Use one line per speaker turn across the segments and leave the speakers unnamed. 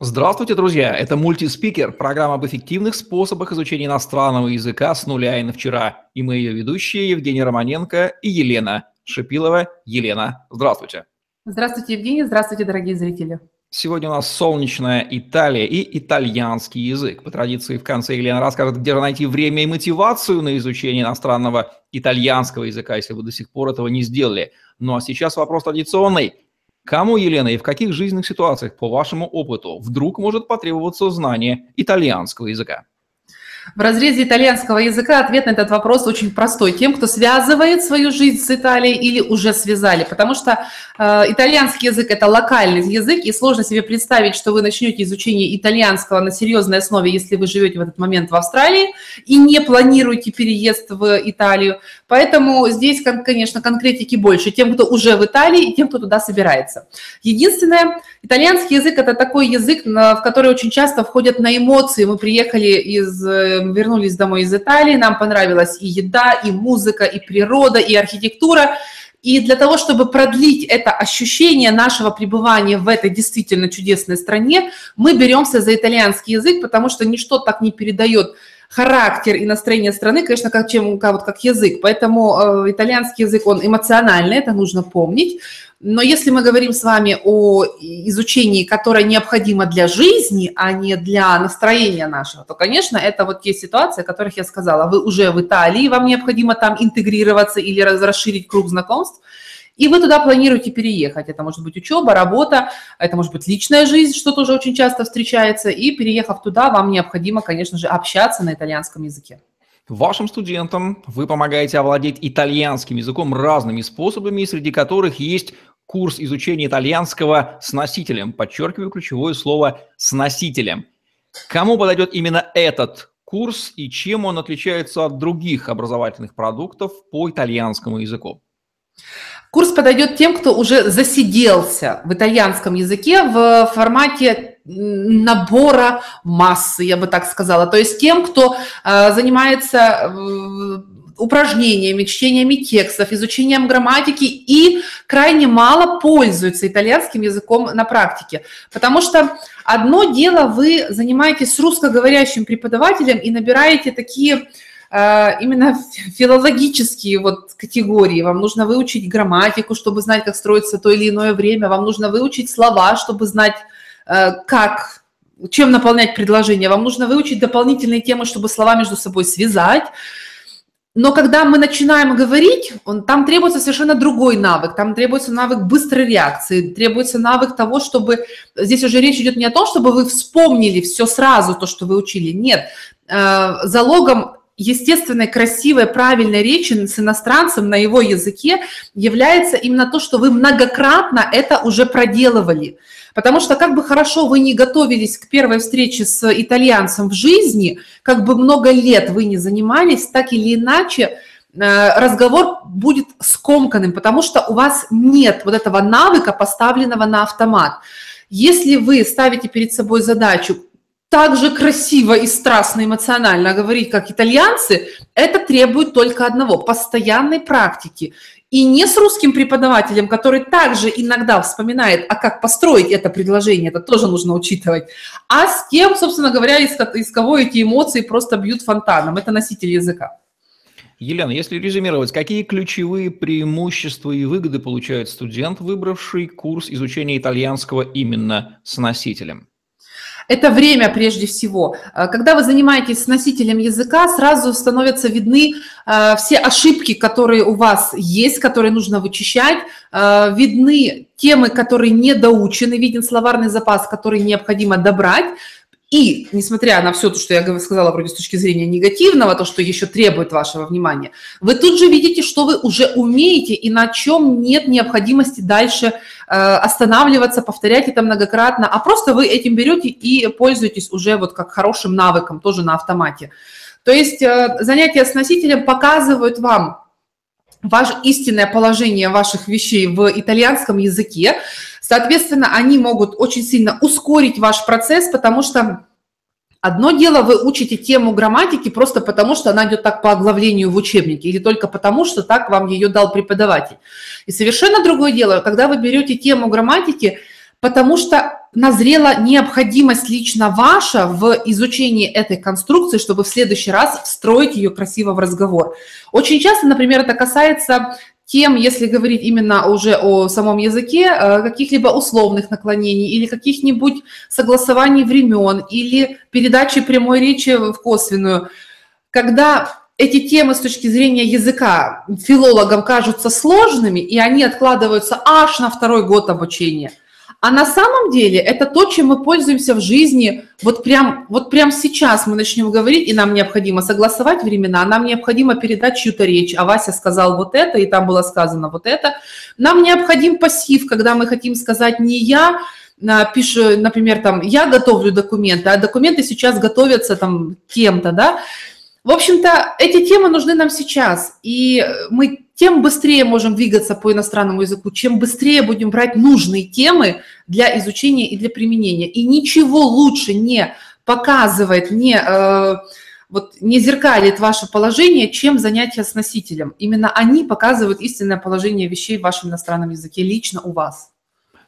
Здравствуйте, друзья! Это мультиспикер, программа об эффективных способах изучения иностранного языка с нуля и на вчера. И мы ее ведущие Евгений Романенко и Елена Шипилова. Елена, здравствуйте!
Здравствуйте, Евгений! Здравствуйте, дорогие зрители!
Сегодня у нас солнечная Италия и итальянский язык. По традиции в конце Елена расскажет, где же найти время и мотивацию на изучение иностранного итальянского языка, если вы до сих пор этого не сделали. Ну а сейчас вопрос традиционный – Кому, Елена, и в каких жизненных ситуациях, по вашему опыту, вдруг может потребоваться знание итальянского языка?
В разрезе итальянского языка ответ на этот вопрос очень простой. Тем, кто связывает свою жизнь с Италией или уже связали. Потому что э, итальянский язык – это локальный язык, и сложно себе представить, что вы начнете изучение итальянского на серьезной основе, если вы живете в этот момент в Австралии и не планируете переезд в Италию. Поэтому здесь, конечно, конкретики больше. Тем, кто уже в Италии, и тем, кто туда собирается. Единственное, итальянский язык – это такой язык, в который очень часто входят на эмоции. Мы приехали из э, вернулись домой из Италии, нам понравилась и еда, и музыка, и природа, и архитектура. И для того, чтобы продлить это ощущение нашего пребывания в этой действительно чудесной стране, мы беремся за итальянский язык, потому что ничто так не передает характер и настроение страны, конечно, как, чем, как, вот, как язык. Поэтому э, итальянский язык, он эмоциональный, это нужно помнить. Но если мы говорим с вами о изучении, которое необходимо для жизни, а не для настроения нашего, то, конечно, это вот те ситуации, о которых я сказала. Вы уже в Италии, вам необходимо там интегрироваться или расширить круг знакомств, и вы туда планируете переехать. Это может быть учеба, работа, это может быть личная жизнь, что тоже очень часто встречается. И переехав туда, вам необходимо, конечно же, общаться на итальянском языке.
Вашим студентам вы помогаете овладеть итальянским языком разными способами, среди которых есть курс изучения итальянского с носителем. Подчеркиваю ключевое слово «с носителем». Кому подойдет именно этот курс и чем он отличается от других образовательных продуктов по итальянскому языку?
Курс подойдет тем, кто уже засиделся в итальянском языке в формате набора массы, я бы так сказала. То есть тем, кто э, занимается э, упражнениями, чтениями текстов, изучением грамматики и крайне мало пользуются итальянским языком на практике. Потому что одно дело, вы занимаетесь с русскоговорящим преподавателем и набираете такие именно филологические вот категории. Вам нужно выучить грамматику, чтобы знать, как строится то или иное время. Вам нужно выучить слова, чтобы знать, э, как чем наполнять предложение. Вам нужно выучить дополнительные темы, чтобы слова между собой связать. Но когда мы начинаем говорить, он, там требуется совершенно другой навык. Там требуется навык быстрой реакции, требуется навык того, чтобы... Здесь уже речь идет не о том, чтобы вы вспомнили все сразу, то, что вы учили. Нет. Э, залогом естественной, красивой, правильной речи с иностранцем на его языке является именно то, что вы многократно это уже проделывали. Потому что как бы хорошо вы не готовились к первой встрече с итальянцем в жизни, как бы много лет вы не занимались, так или иначе э, разговор будет скомканным, потому что у вас нет вот этого навыка, поставленного на автомат. Если вы ставите перед собой задачу так же красиво и страстно эмоционально говорить, как итальянцы, это требует только одного – постоянной практики. И не с русским преподавателем, который также иногда вспоминает, а как построить это предложение, это тоже нужно учитывать, а с кем, собственно говоря, из, из кого эти эмоции просто бьют фонтаном. Это носитель языка.
Елена, если резюмировать, какие ключевые преимущества и выгоды получает студент, выбравший курс изучения итальянского именно с носителем?
Это время прежде всего. Э, когда вы занимаетесь с носителем языка, сразу становятся видны э, все ошибки, которые у вас есть, которые нужно вычищать, э, видны темы, которые недоучены, виден словарный запас, который необходимо добрать, и, несмотря на все то, что я сказала вроде с точки зрения негативного, то, что еще требует вашего внимания, вы тут же видите, что вы уже умеете и на чем нет необходимости дальше э, останавливаться, повторять это многократно, а просто вы этим берете и пользуетесь уже вот как хорошим навыком, тоже на автомате. То есть э, занятия с носителем показывают вам ваше истинное положение ваших вещей в итальянском языке, Соответственно, они могут очень сильно ускорить ваш процесс, потому что Одно дело, вы учите тему грамматики просто потому, что она идет так по оглавлению в учебнике, или только потому, что так вам ее дал преподаватель. И совершенно другое дело, когда вы берете тему грамматики, потому что назрела необходимость лично ваша в изучении этой конструкции, чтобы в следующий раз встроить ее красиво в разговор. Очень часто, например, это касается тем, если говорить именно уже о самом языке, э, каких-либо условных наклонений или каких-нибудь согласований времен или передачи прямой речи в косвенную, когда эти темы с точки зрения языка филологам кажутся сложными, и они откладываются аж на второй год обучения – а на самом деле это то, чем мы пользуемся в жизни. Вот прям, вот прям сейчас мы начнем говорить, и нам необходимо согласовать времена, нам необходимо передать чью-то речь. А Вася сказал вот это, и там было сказано вот это. Нам необходим пассив, когда мы хотим сказать не я, а, пишу, например, там, я готовлю документы, а документы сейчас готовятся там кем-то, да. В общем-то, эти темы нужны нам сейчас, и мы тем быстрее можем двигаться по иностранному языку, чем быстрее будем брать нужные темы для изучения и для применения. И ничего лучше не показывает, не, э, вот, не зеркалит ваше положение, чем занятия с носителем. Именно они показывают истинное положение вещей в вашем иностранном языке лично у вас.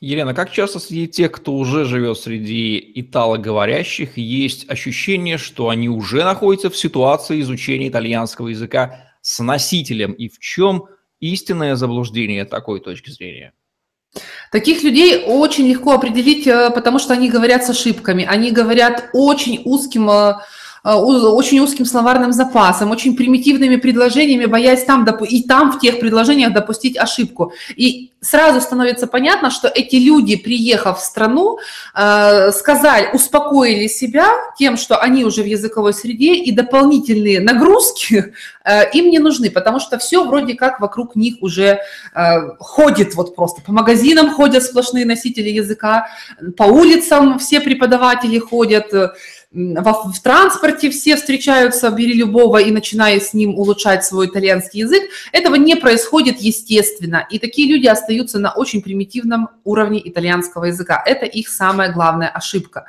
Елена, как часто среди тех, кто уже живет среди италоговорящих, есть ощущение, что они уже находятся в ситуации изучения итальянского языка с носителем и в чем истинное заблуждение такой точки зрения?
Таких людей очень легко определить, э, потому что они говорят с ошибками, они говорят очень узким э, очень узким словарным запасом, очень примитивными предложениями, боясь там и там в тех предложениях допустить ошибку. И сразу становится понятно, что эти люди, приехав в страну, э, сказали, успокоили себя тем, что они уже в языковой среде, и дополнительные нагрузки э, им не нужны, потому что все вроде как вокруг них уже ходит вот просто. По магазинам ходят сплошные носители языка, по улицам все преподаватели ходят, в, в транспорте все встречаются, бери любого и начиная с ним улучшать свой итальянский язык. Этого не происходит естественно. И такие люди остаются на очень примитивном уровне итальянского языка. Это их самая главная ошибка.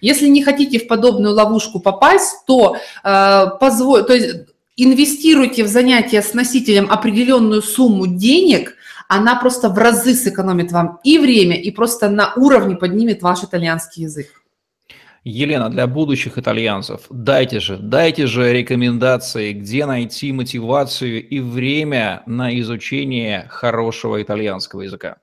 Если не хотите в подобную ловушку попасть, то, э, позволь, то есть инвестируйте в занятия с носителем определенную сумму денег – она просто в разы сэкономит вам и время, и просто на уровне поднимет ваш итальянский язык.
Елена, для будущих итальянцев, дайте же, дайте же рекомендации, где найти мотивацию и время на изучение хорошего итальянского языка.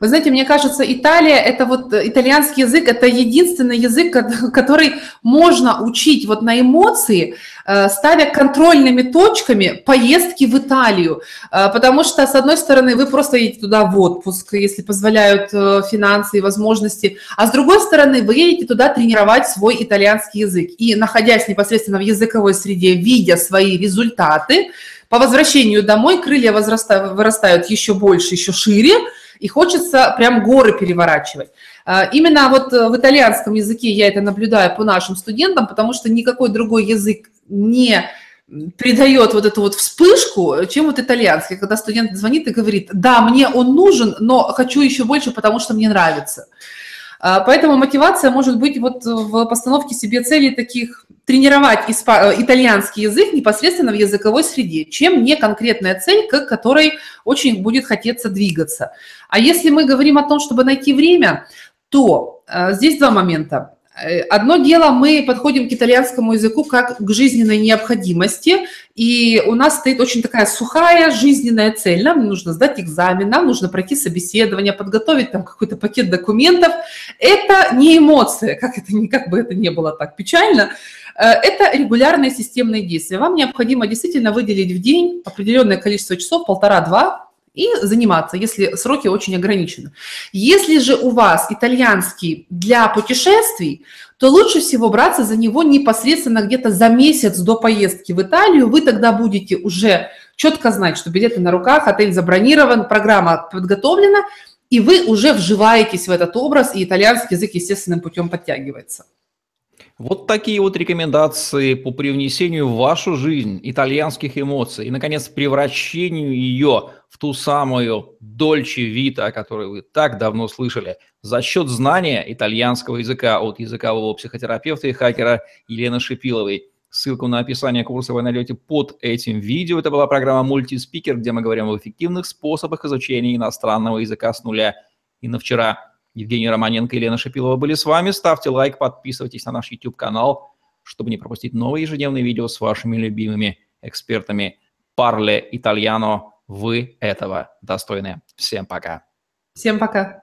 Вы знаете, мне кажется, Италия, это вот э, итальянский язык, это единственный язык, который можно учить вот на эмоции, э, ставя контрольными точками поездки в Италию. Э, потому что, с одной стороны, вы просто едете туда в отпуск, если позволяют финансы и возможности, а с другой стороны, вы едете туда тренировать свой итальянский язык. И находясь непосредственно в языковой среде, видя свои результаты, по возвращению домой крылья вырастают еще больше, еще шире, и хочется прям горы переворачивать. А, именно вот э, в итальянском языке я это наблюдаю по нашим студентам, потому что никакой другой язык не придает вот эту вот вспышку, чем вот итальянский, когда студент звонит и говорит, да, мне он нужен, но хочу еще больше, потому что мне нравится. А, поэтому мотивация может быть вот в постановке себе целей таких тренировать испа- э, итальянский язык непосредственно в языковой среде, чем не конкретная цель, к которой очень будет хотеться двигаться. А если мы говорим о том, чтобы найти время, то э, здесь два момента. Э, одно дело, мы подходим к итальянскому языку как к жизненной необходимости, и у нас стоит очень такая сухая жизненная цель. Нам нужно сдать экзамен, нам нужно пройти собеседование, подготовить там какой-то пакет документов. Это не эмоция, как, это, как бы это не было так печально, э, это регулярные системные действия. Вам необходимо действительно выделить в день определенное количество часов, полтора-два, и заниматься, если сроки очень ограничены. Если же у вас итальянский для путешествий, то лучше всего браться за него непосредственно где-то за месяц до поездки в Италию. Вы тогда будете уже четко знать, что билеты на руках, отель забронирован, программа подготовлена, и вы уже вживаетесь в этот образ, и итальянский язык естественным путем подтягивается.
Вот такие вот рекомендации по привнесению в вашу жизнь итальянских эмоций и, наконец, превращению ее в ту самую Дольче Вита, о которой вы так давно слышали, за счет знания итальянского языка от языкового психотерапевта и хакера Елены Шипиловой. Ссылку на описание курса вы найдете под этим видео. Это была программа «Мультиспикер», где мы говорим о эффективных способах изучения иностранного языка с нуля и на вчера. Евгений Романенко и Елена Шипилова были с вами. Ставьте лайк, подписывайтесь на наш YouTube-канал, чтобы не пропустить новые ежедневные видео с вашими любимыми экспертами. Парле Итальяно, вы этого достойны. Всем пока.
Всем пока.